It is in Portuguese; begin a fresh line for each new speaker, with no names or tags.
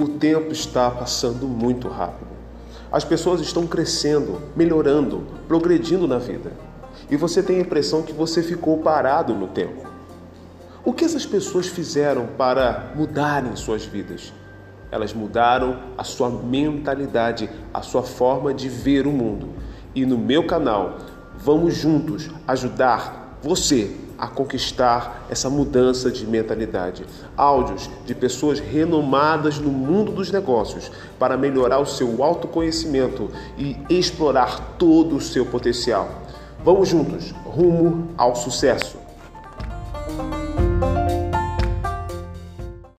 O tempo está passando muito rápido. As pessoas estão crescendo, melhorando, progredindo na vida. E você tem a impressão que você ficou parado no tempo. O que essas pessoas fizeram para mudarem suas vidas? Elas mudaram a sua mentalidade, a sua forma de ver o mundo. E no meu canal, vamos juntos ajudar você a conquistar essa mudança de mentalidade. Áudios de pessoas renomadas no mundo dos negócios para melhorar o seu autoconhecimento e explorar todo o seu potencial. Vamos juntos, rumo ao sucesso.